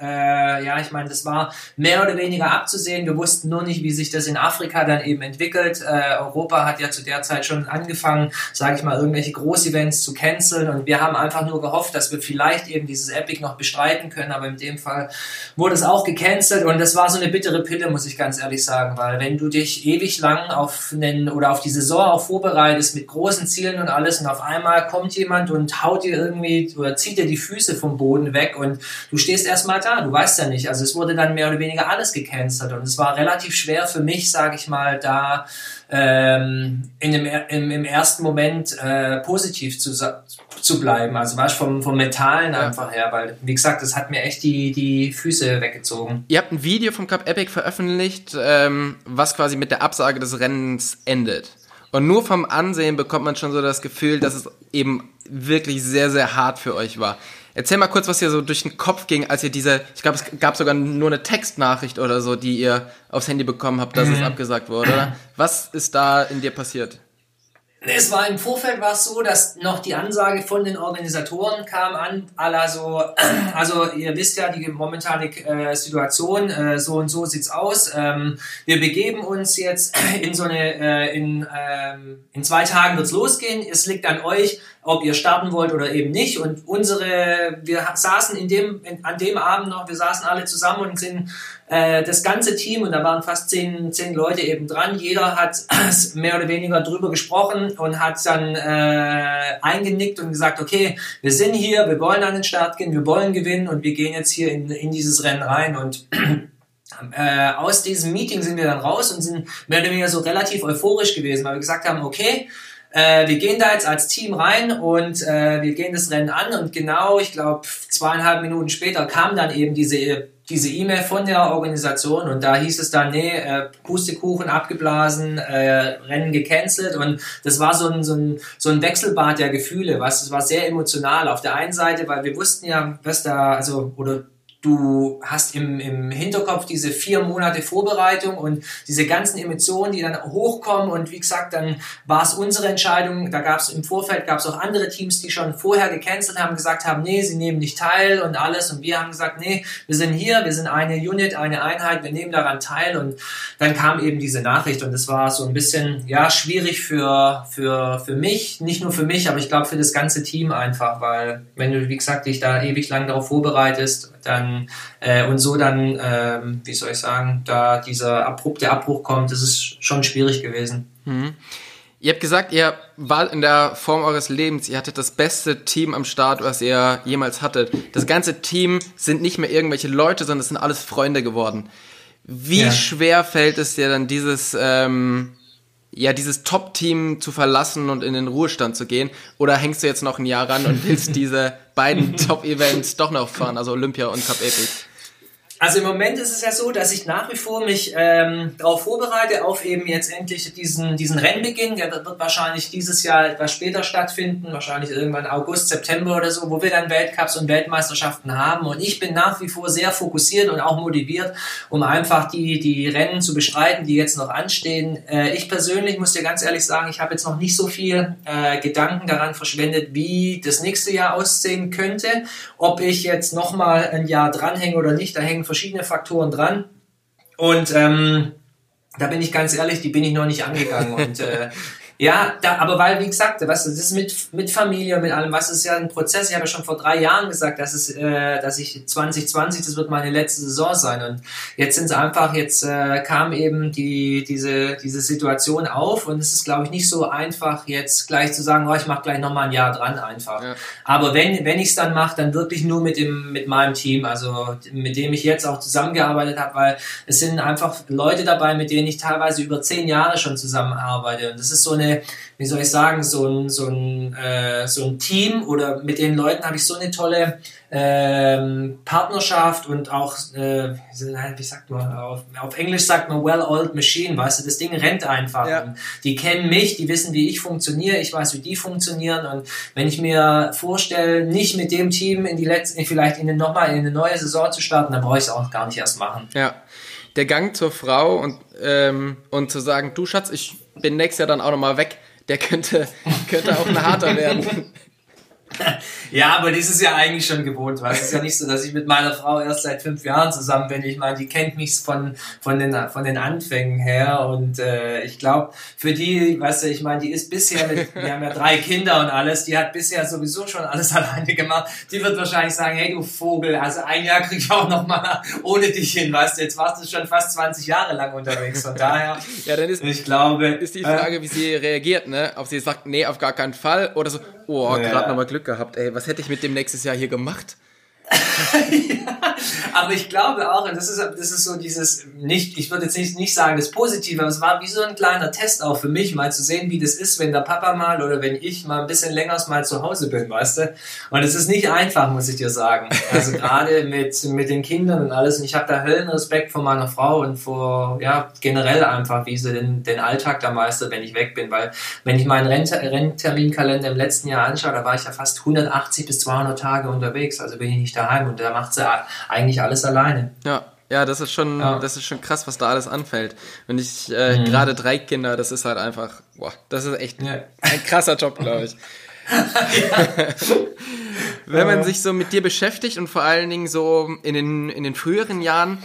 Äh, ja, ich meine, das war mehr oder weniger abzusehen. Wir wussten nur nicht, wie sich das in Afrika dann eben entwickelt. Äh, Europa hat ja zu der Zeit schon angefangen, sage ich mal, irgendwelche Großevents zu canceln und wir haben einfach nur gehofft, dass wir vielleicht eben dieses Epic noch bestreiten können, aber in dem Fall wurde es auch gecancelt und das war so eine bittere Pille, muss ich ganz ehrlich sagen, weil wenn du dich ewig lang auf einen oder auf die Saison auch vorbereitest mit großen Zielen und alles und auf einmal kommt jemand und haut dir irgendwie oder zieht dir die Füße vom Boden weg und du stehst erstmal da, du weißt ja nicht. Also es wurde dann mehr oder weniger alles gecancelt und es war relativ schwer für mich, sage ich mal, da ähm, in dem, im, im ersten Moment äh, positiv zu, zu bleiben. Also war ich vom, vom Mentalen ja. einfach her, weil, wie gesagt, das hat mir echt die, die Füße weggezogen. Ihr habt ein Video vom Cup Epic veröffentlicht, ähm, was quasi mit der Absage des Rennens endet. Und nur vom Ansehen bekommt man schon so das Gefühl, dass es eben wirklich sehr, sehr hart für euch war. Erzähl mal kurz, was dir so durch den Kopf ging, als ihr diese, ich glaube, es gab sogar nur eine Textnachricht oder so, die ihr aufs Handy bekommen habt, dass es mhm. abgesagt wurde. Oder? Was ist da in dir passiert? Es war im Vorfeld war es so, dass noch die Ansage von den Organisatoren kam an, also, also ihr wisst ja die momentane äh, Situation, äh, so und so sieht's aus. Ähm, wir begeben uns jetzt in so eine, äh, in, ähm, in zwei Tagen wird's losgehen. Es liegt an euch, ob ihr starten wollt oder eben nicht. Und unsere, wir saßen in dem, in, an dem Abend noch, wir saßen alle zusammen und sind äh, das ganze Team, und da waren fast zehn, zehn Leute eben dran, jeder hat mehr oder weniger drüber gesprochen und hat dann äh, eingenickt und gesagt, okay, wir sind hier, wir wollen an den Start gehen, wir wollen gewinnen und wir gehen jetzt hier in, in dieses Rennen rein und äh, aus diesem Meeting sind wir dann raus und sind mehr oder weniger so relativ euphorisch gewesen, weil wir gesagt haben, okay, äh, wir gehen da jetzt als Team rein und äh, wir gehen das Rennen an und genau, ich glaube, zweieinhalb Minuten später kam dann eben diese diese E-Mail von der Organisation und da hieß es dann, nee, äh, Pustekuchen abgeblasen, äh, Rennen gecancelt und das war so ein, so, ein, so ein Wechselbad der Gefühle, was, es war sehr emotional auf der einen Seite, weil wir wussten ja, was da, also, oder du hast im, im Hinterkopf diese vier Monate Vorbereitung und diese ganzen Emotionen, die dann hochkommen. Und wie gesagt, dann war es unsere Entscheidung, da gab es im Vorfeld, gab es auch andere Teams, die schon vorher gecancelt haben, gesagt haben, nee, sie nehmen nicht teil und alles. Und wir haben gesagt, nee, wir sind hier, wir sind eine Unit, eine Einheit, wir nehmen daran teil. Und dann kam eben diese Nachricht. Und es war so ein bisschen, ja, schwierig für, für, für mich, nicht nur für mich, aber ich glaube für das ganze Team einfach, weil wenn du, wie gesagt, dich da ewig lang darauf vorbereitest, dann äh, und so dann, ähm, wie soll ich sagen, da dieser abrupte Abbruch kommt, das ist schon schwierig gewesen. Mhm. Ihr habt gesagt, ihr war in der Form eures Lebens, ihr hattet das beste Team am Start, was ihr jemals hattet. Das ganze Team sind nicht mehr irgendwelche Leute, sondern es sind alles Freunde geworden. Wie ja. schwer fällt es dir dann, dieses ähm, ja, dieses Top-Team zu verlassen und in den Ruhestand zu gehen? Oder hängst du jetzt noch ein Jahr ran und willst diese beiden Top-Events doch noch fahren, also Olympia und Cup Epic? Also im Moment ist es ja so, dass ich nach wie vor mich ähm, darauf vorbereite, auf eben jetzt endlich diesen, diesen Rennbeginn. Der wird wahrscheinlich dieses Jahr etwas später stattfinden, wahrscheinlich irgendwann August, September oder so, wo wir dann Weltcups und Weltmeisterschaften haben. Und ich bin nach wie vor sehr fokussiert und auch motiviert, um einfach die, die Rennen zu bestreiten, die jetzt noch anstehen. Äh, ich persönlich muss dir ganz ehrlich sagen, ich habe jetzt noch nicht so viel äh, Gedanken daran verschwendet, wie das nächste Jahr aussehen könnte. Ob ich jetzt nochmal ein Jahr dranhänge oder nicht, da hängen verschiedene Faktoren dran. Und ähm, da bin ich ganz ehrlich, die bin ich noch nicht angegangen. Und äh, ja, da, aber weil, wie gesagt, was, das ist mit, mit Familie, mit allem, was ist ja ein Prozess. Ich habe ja schon vor drei Jahren gesagt, dass, es, äh, dass ich 2020, das wird meine letzte Saison sein. Und jetzt sind es einfach, jetzt äh, kam eben die, diese, diese Situation auf und es ist, glaube ich, nicht so einfach, jetzt gleich zu sagen, oh, ich mache gleich nochmal ein Jahr dran einfach. Ja. Aber wenn, wenn ich es dann mache, dann wirklich nur mit, dem, mit meinem Team, also mit dem ich jetzt auch zusammengearbeitet habe, weil es sind einfach Leute dabei, mit denen ich teilweise über zehn Jahre schon zusammenarbeite. Und das ist so eine wie soll ich sagen, so ein, so ein, äh, so ein Team oder mit den Leuten habe ich so eine tolle ähm, Partnerschaft und auch, äh, wie sagt man, auf, auf Englisch sagt man well-oiled machine, weißt du, das Ding rennt einfach. Ja. die kennen mich, die wissen, wie ich funktioniere, ich weiß, wie die funktionieren und wenn ich mir vorstelle, nicht mit dem Team in die letzte, vielleicht in nochmal in eine neue Saison zu starten, dann brauche ich es auch gar nicht erst machen. Ja der Gang zur Frau und, ähm, und zu sagen, du Schatz, ich bin nächstes Jahr dann auch nochmal weg, der könnte, könnte auch ein harter werden. ja, aber das ist ja eigentlich schon gewohnt, weil es ist ja nicht so, dass ich mit meiner Frau erst seit fünf Jahren zusammen bin. Ich meine, die kennt mich von, von, den, von den Anfängen her und äh, ich glaube, für die, weißt du, ich meine, die ist bisher mit, wir haben ja drei Kinder und alles, die hat bisher sowieso schon alles alleine gemacht. Die wird wahrscheinlich sagen, hey du Vogel, also ein Jahr krieg ich auch noch mal ohne dich hin, weißt du, jetzt warst du schon fast 20 Jahre lang unterwegs, von daher, ja, dann ist, ich glaube, ist die Frage, äh, wie sie reagiert, ne? Ob sie sagt, nee, auf gar keinen Fall oder so, oh, ja. gerade nochmal Glück gehabt, ey, was hätte ich mit dem nächstes Jahr hier gemacht? Ja, aber ich glaube auch, und das ist, das ist so dieses, nicht, ich würde jetzt nicht, nicht sagen das Positive, aber es war wie so ein kleiner Test auch für mich, mal zu sehen, wie das ist, wenn der Papa mal oder wenn ich mal ein bisschen länger mal zu Hause bin, weißt du? Und es ist nicht einfach, muss ich dir sagen. Also gerade mit, mit den Kindern und alles. Und ich habe da Höllenrespekt vor meiner Frau und vor, ja, generell einfach, wie sie den, den Alltag da meistert, wenn ich weg bin. Weil, wenn ich meinen Rennterminkalender im letzten Jahr anschaue, da war ich ja fast 180 bis 200 Tage unterwegs. Also bin ich nicht daheim und da macht sie eigentlich alles alleine. Ja. Ja, das ist schon, ja. das ist schon krass, was da alles anfällt. Wenn ich äh, mhm. gerade drei Kinder, das ist halt einfach, boah, das ist echt ja. ein krasser Job, glaube ich. Wenn man sich so mit dir beschäftigt und vor allen Dingen so in den, in den früheren Jahren,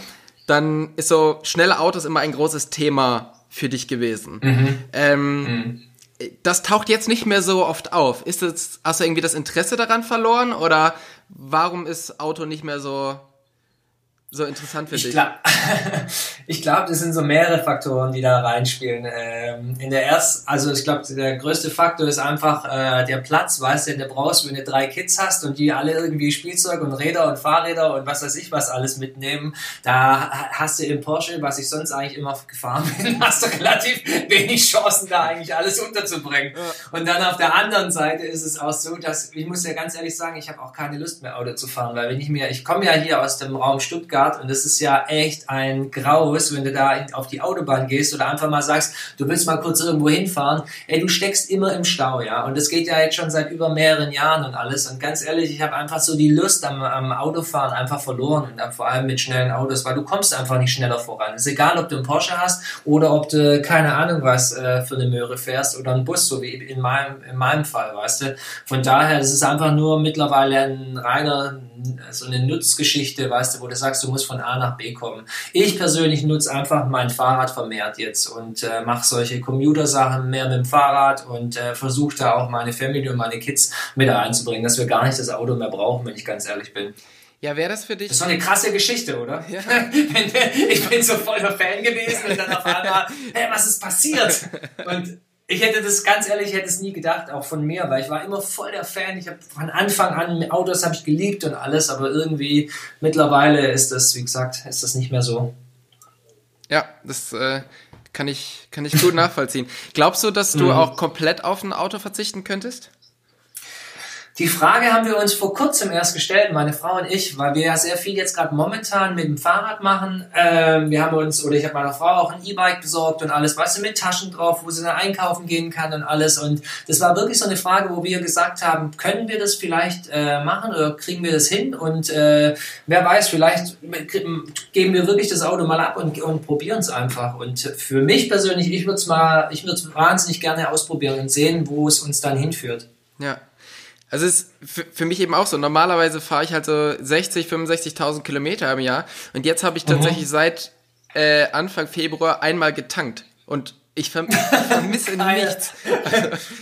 dann ist so schnelle Autos immer ein großes Thema für dich gewesen. Mhm. Ähm, mhm. Das taucht jetzt nicht mehr so oft auf. Ist das, hast du irgendwie das Interesse daran verloren oder warum ist Auto nicht mehr so so interessant für ich dich? Glaub, ich glaube, das sind so mehrere Faktoren, die da reinspielen. Ähm, in der ersten, also ich glaube, der größte Faktor ist einfach äh, der Platz, weißt du, den du brauchst, wenn du drei Kids hast und die alle irgendwie Spielzeug und Räder und Fahrräder und was weiß ich was alles mitnehmen. Da hast du im Porsche, was ich sonst eigentlich immer gefahren bin, hast du relativ wenig Chancen, da eigentlich alles unterzubringen. Ja. Und dann auf der anderen Seite ist es auch so, dass ich muss ja ganz ehrlich sagen, ich habe auch keine Lust mehr Auto zu fahren, weil wenn ich mir, ich komme ja hier aus dem Raum Stuttgart Fahrrad und das ist ja echt ein Graus, wenn du da auf die Autobahn gehst oder einfach mal sagst, du willst mal kurz irgendwo hinfahren, ey, du steckst immer im Stau, ja. Und das geht ja jetzt schon seit über mehreren Jahren und alles. Und ganz ehrlich, ich habe einfach so die Lust am, am Autofahren einfach verloren und vor allem mit schnellen Autos, weil du kommst einfach nicht schneller voran. Es ist egal, ob du einen Porsche hast oder ob du keine Ahnung was äh, für eine Möhre fährst oder einen Bus, so wie in meinem, in meinem Fall, weißt du. Von daher, das ist einfach nur mittlerweile ein reiner, so eine Nutzgeschichte, weißt du, wo du sagst, du musst von A nach B kommen. Ich persönlich nutze einfach mein Fahrrad vermehrt jetzt und äh, mache solche Commuter-Sachen mehr mit dem Fahrrad und äh, versuche da auch meine Family und meine Kids mit einzubringen, dass wir gar nicht das Auto mehr brauchen, wenn ich ganz ehrlich bin. Ja, wäre das für dich? Das ist doch eine krasse Geschichte, oder? Ja. ich bin so voll der Fan gewesen und dann auf einmal, hey, was ist passiert? Und ich hätte das ganz ehrlich, ich hätte es nie gedacht, auch von mir, weil ich war immer voll der Fan. Ich habe von Anfang an Autos habe ich geliebt und alles, aber irgendwie mittlerweile ist das, wie gesagt, ist das nicht mehr so. Ja, das äh, kann ich kann ich gut nachvollziehen. Glaubst du, dass du mhm. auch komplett auf ein Auto verzichten könntest? Die Frage haben wir uns vor kurzem erst gestellt, meine Frau und ich, weil wir ja sehr viel jetzt gerade momentan mit dem Fahrrad machen. Ähm, wir haben uns, oder ich habe meiner Frau auch ein E-Bike besorgt und alles, weißt du, mit Taschen drauf, wo sie dann einkaufen gehen kann und alles. Und das war wirklich so eine Frage, wo wir gesagt haben, können wir das vielleicht äh, machen oder kriegen wir das hin? Und äh, wer weiß, vielleicht geben wir wirklich das Auto mal ab und, und probieren es einfach. Und für mich persönlich, ich würde es mal, ich würde es wahnsinnig gerne ausprobieren und sehen, wo es uns dann hinführt. Ja. Also es ist für, für mich eben auch so. Normalerweise fahre ich halt so 60, 65.000 Kilometer im Jahr. Und jetzt habe ich mhm. tatsächlich mhm. seit äh, Anfang Februar einmal getankt. Und ich vermisse nichts.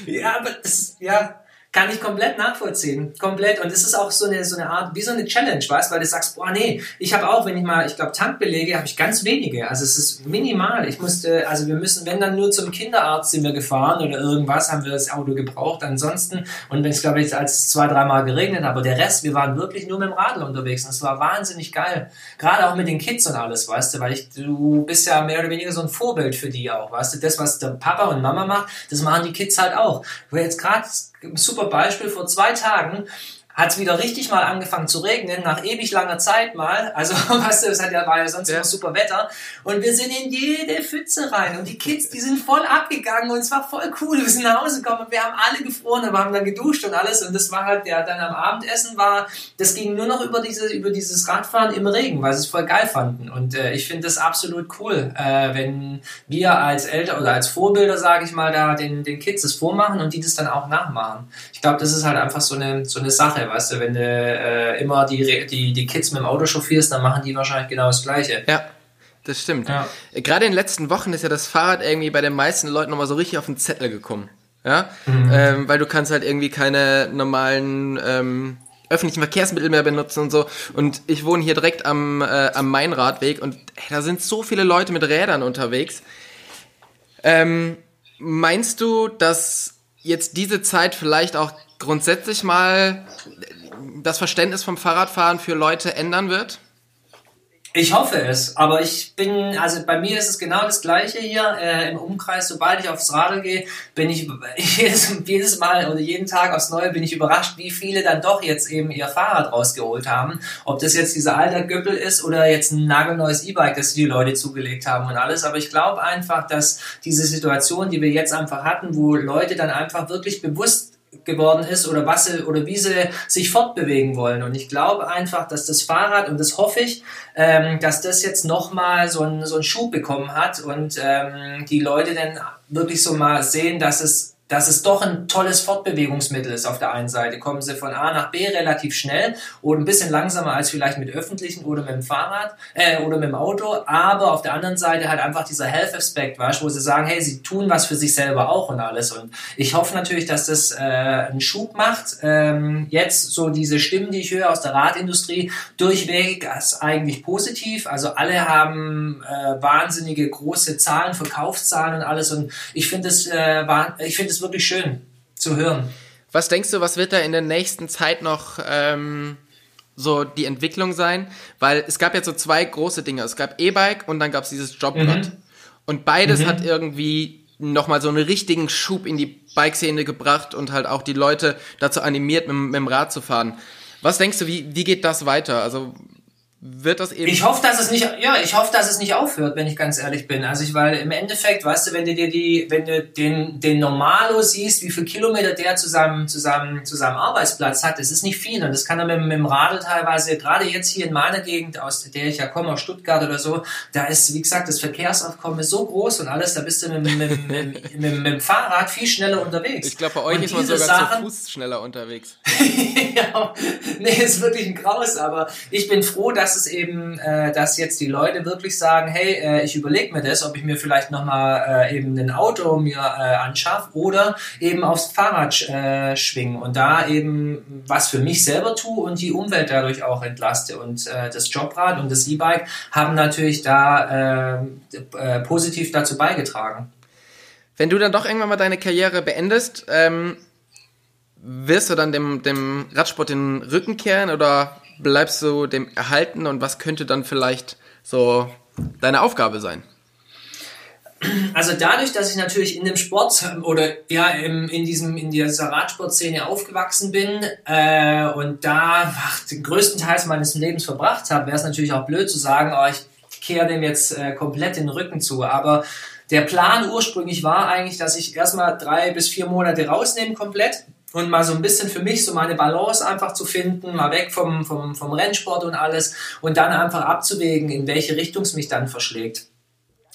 ja, aber das, ja, kann ich komplett nachvollziehen. Komplett. Und es ist auch so eine, so eine Art, wie so eine Challenge, weißt weil du sagst, boah, nee, ich habe auch, wenn ich mal, ich glaube, Tankbelege habe ich ganz wenige. Also es ist minimal. Ich musste, also wir müssen, wenn dann nur zum Kinderarzt sind wir gefahren oder irgendwas, haben wir das Auto gebraucht. Ansonsten, und wenn es, glaube ich, als zwei, dreimal geregnet, aber der Rest, wir waren wirklich nur mit dem Radl unterwegs. Und es war wahnsinnig geil. Gerade auch mit den Kids und alles, weißt du, weil ich, du bist ja mehr oder weniger so ein Vorbild für die auch, weißt du. Das, was der Papa und Mama macht, das machen die Kids halt auch. Wo jetzt gerade super Beispiel, vor zwei Tagen hat es wieder richtig mal angefangen zu regnen, nach ewig langer Zeit mal. Also, weißt du, es hat ja, war ja sonst ja. immer super Wetter. Und wir sind in jede Pfütze rein. Und die Kids, die sind voll abgegangen und es war voll cool. Wir sind nach Hause gekommen und wir haben alle gefroren und wir haben dann geduscht und alles. Und das war halt, ja, dann am Abendessen war, das ging nur noch über diese, über dieses Radfahren im Regen, weil sie es voll geil fanden. Und äh, ich finde das absolut cool, äh, wenn wir als Eltern oder als Vorbilder, sage ich mal, da den, den Kids das vormachen und die das dann auch nachmachen. Ich glaube, das ist halt einfach so eine, so eine Sache weißt du, wenn du äh, immer die, die, die Kids mit dem Auto chauffierst, dann machen die wahrscheinlich genau das Gleiche. Ja. Das stimmt. Ja. Gerade in den letzten Wochen ist ja das Fahrrad irgendwie bei den meisten Leuten nochmal so richtig auf den Zettel gekommen. Ja, mhm. ähm, weil du kannst halt irgendwie keine normalen ähm, öffentlichen Verkehrsmittel mehr benutzen und so. Und ich wohne hier direkt am, äh, am Mainradweg und ey, da sind so viele Leute mit Rädern unterwegs. Ähm, meinst du, dass jetzt diese Zeit vielleicht auch grundsätzlich mal das Verständnis vom Fahrradfahren für Leute ändern wird? Ich hoffe es, aber ich bin, also bei mir ist es genau das Gleiche hier äh, im Umkreis. Sobald ich aufs Radl gehe, bin ich jedes, jedes Mal oder jeden Tag aufs Neue bin ich überrascht, wie viele dann doch jetzt eben ihr Fahrrad rausgeholt haben. Ob das jetzt dieser alter Göppel ist oder jetzt ein nagelneues E-Bike, das die Leute zugelegt haben und alles. Aber ich glaube einfach, dass diese Situation, die wir jetzt einfach hatten, wo Leute dann einfach wirklich bewusst geworden ist oder was sie oder wie sie sich fortbewegen wollen. Und ich glaube einfach, dass das Fahrrad, und das hoffe ich, ähm, dass das jetzt nochmal so, ein, so einen Schub bekommen hat und ähm, die Leute dann wirklich so mal sehen, dass es dass es doch ein tolles Fortbewegungsmittel ist auf der einen Seite. Kommen sie von A nach B relativ schnell oder ein bisschen langsamer als vielleicht mit öffentlichen oder mit dem Fahrrad äh, oder mit dem Auto, aber auf der anderen Seite halt einfach dieser Health-Aspekt, weißt, wo sie sagen, hey, sie tun was für sich selber auch und alles. Und ich hoffe natürlich, dass das äh, einen Schub macht. Ähm, jetzt so diese Stimmen, die ich höre aus der Radindustrie, durchweg ist eigentlich positiv. Also alle haben äh, wahnsinnige große Zahlen, Verkaufszahlen und alles. Und ich finde es, äh, ich finde es wirklich schön zu hören. Was denkst du, was wird da in der nächsten Zeit noch ähm, so die Entwicklung sein? Weil es gab jetzt so zwei große Dinge. Es gab E-Bike und dann gab es dieses Jobrad. Mhm. Und beides mhm. hat irgendwie nochmal so einen richtigen Schub in die Bike-Szene gebracht und halt auch die Leute dazu animiert, mit, mit dem Rad zu fahren. Was denkst du, wie, wie geht das weiter? Also wird das eben. Ich hoffe, dass es nicht, ja, ich hoffe, dass es nicht aufhört, wenn ich ganz ehrlich bin. Also ich, weil im Endeffekt, weißt du, wenn du dir die, wenn du den, den Normalo siehst, wie viel Kilometer der zu seinem, zu seinem, zu seinem Arbeitsplatz hat, das ist nicht viel. Und das kann er mit, mit dem Radl teilweise, gerade jetzt hier in meiner Gegend, aus der ich ja komme, aus Stuttgart oder so, da ist, wie gesagt, das Verkehrsaufkommen ist so groß und alles, da bist du mit, mit, mit, mit, mit, dem Fahrrad viel schneller unterwegs. Ich glaube, bei euch Und ist man sogar Sachen- zu Fuß schneller unterwegs. ja, nee, ist wirklich ein Graus, aber ich bin froh, dass es eben, äh, dass jetzt die Leute wirklich sagen, hey, äh, ich überlege mir das, ob ich mir vielleicht nochmal äh, eben ein Auto mir äh, anschaffe oder eben aufs Fahrrad äh, schwingen und da eben was für mich selber tue und die Umwelt dadurch auch entlaste. Und äh, das Jobrad und das E-Bike haben natürlich da äh, äh, positiv dazu beigetragen. Wenn du dann doch irgendwann mal deine Karriere beendest, ähm, wirst du dann dem, dem Radsport den Rücken kehren oder bleibst du dem erhalten und was könnte dann vielleicht so deine Aufgabe sein? Also dadurch, dass ich natürlich in dem Sport oder ja in diesem in dieser Radsportszene aufgewachsen bin äh, und da ach, den größten Teil meines Lebens verbracht habe, wäre es natürlich auch blöd zu sagen, oh, ich kehre dem jetzt äh, komplett den Rücken zu. Aber der Plan ursprünglich war eigentlich, dass ich erstmal drei bis vier Monate rausnehme komplett und mal so ein bisschen für mich so meine Balance einfach zu finden, mal weg vom, vom, vom Rennsport und alles und dann einfach abzuwägen, in welche Richtung es mich dann verschlägt.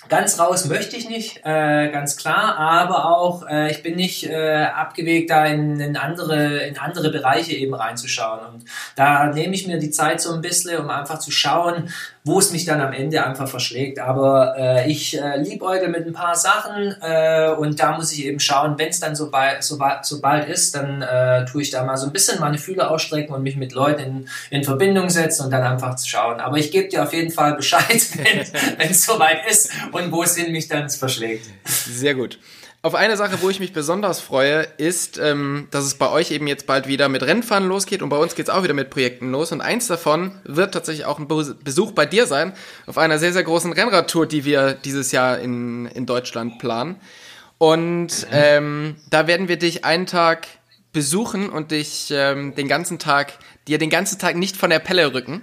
Ganz raus möchte ich nicht, äh, ganz klar, aber auch äh, ich bin nicht äh, abgewegt, da in, in, andere, in andere Bereiche eben reinzuschauen. Und da nehme ich mir die Zeit so ein bisschen, um einfach zu schauen, wo es mich dann am Ende einfach verschlägt. Aber äh, ich äh, liebäugle mit ein paar Sachen äh, und da muss ich eben schauen, wenn es dann so, bald, so, so bald ist, dann äh, tue ich da mal so ein bisschen meine Fühler ausstrecken und mich mit Leuten in, in Verbindung setzen und dann einfach zu schauen. Aber ich gebe dir auf jeden Fall Bescheid, wenn es soweit ist und wo es mich dann verschlägt. Sehr gut. Auf eine Sache, wo ich mich besonders freue, ist, ähm, dass es bei euch eben jetzt bald wieder mit Rennfahren losgeht und bei uns geht es auch wieder mit Projekten los. Und eins davon wird tatsächlich auch ein Be- Besuch bei dir sein, auf einer sehr, sehr großen Rennradtour, die wir dieses Jahr in, in Deutschland planen. Und ähm, da werden wir dich einen Tag besuchen und dich ähm, den ganzen Tag, dir den ganzen Tag nicht von der Pelle rücken.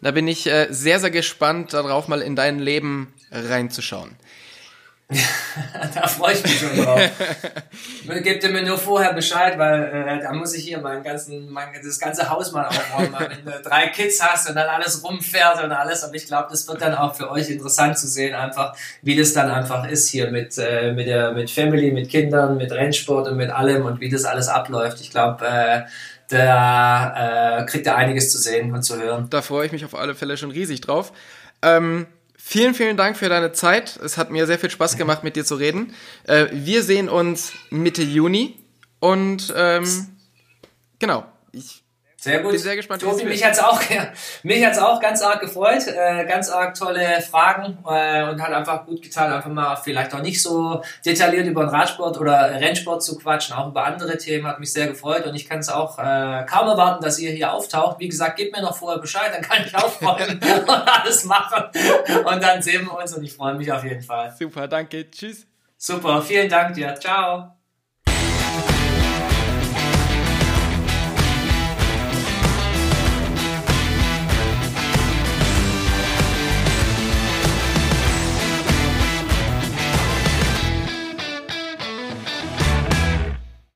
Da bin ich äh, sehr, sehr gespannt darauf, mal in dein Leben reinzuschauen. Da freue ich mich schon drauf. Gebt ihr mir nur vorher Bescheid, weil äh, da muss ich hier meinen ganzen, mein, das ganze Haus mal aufräumen, wenn du drei Kids hast und dann alles rumfährt und alles. Aber ich glaube, das wird dann auch für euch interessant zu sehen, einfach wie das dann einfach ist hier mit, äh, mit, der, mit Family, mit Kindern, mit Rennsport und mit allem und wie das alles abläuft. Ich glaube, äh, da äh, kriegt ihr einiges zu sehen und zu hören. Da freue ich mich auf alle Fälle schon riesig drauf. Ähm, vielen, vielen Dank für deine Zeit. Es hat mir sehr viel Spaß gemacht, mit dir zu reden. Äh, wir sehen uns Mitte Juni und ähm, genau. Ich Sehr gut. Bin sehr gespannt, Tobi, mich hat's auch, mich hat's auch ganz arg gefreut. Äh, ganz arg tolle Fragen äh, und hat einfach gut getan, einfach mal vielleicht auch nicht so detailliert über den Radsport oder Rennsport zu quatschen, auch über andere Themen. Hat mich sehr gefreut und ich kann es auch äh, kaum erwarten, dass ihr hier auftaucht. Wie gesagt, gebt mir noch vorher Bescheid, dann kann ich aufräumen und alles machen. Und dann sehen wir uns und ich freue mich auf jeden Fall. super, danke, tschüss. Super, vielen Dank dir. Ciao.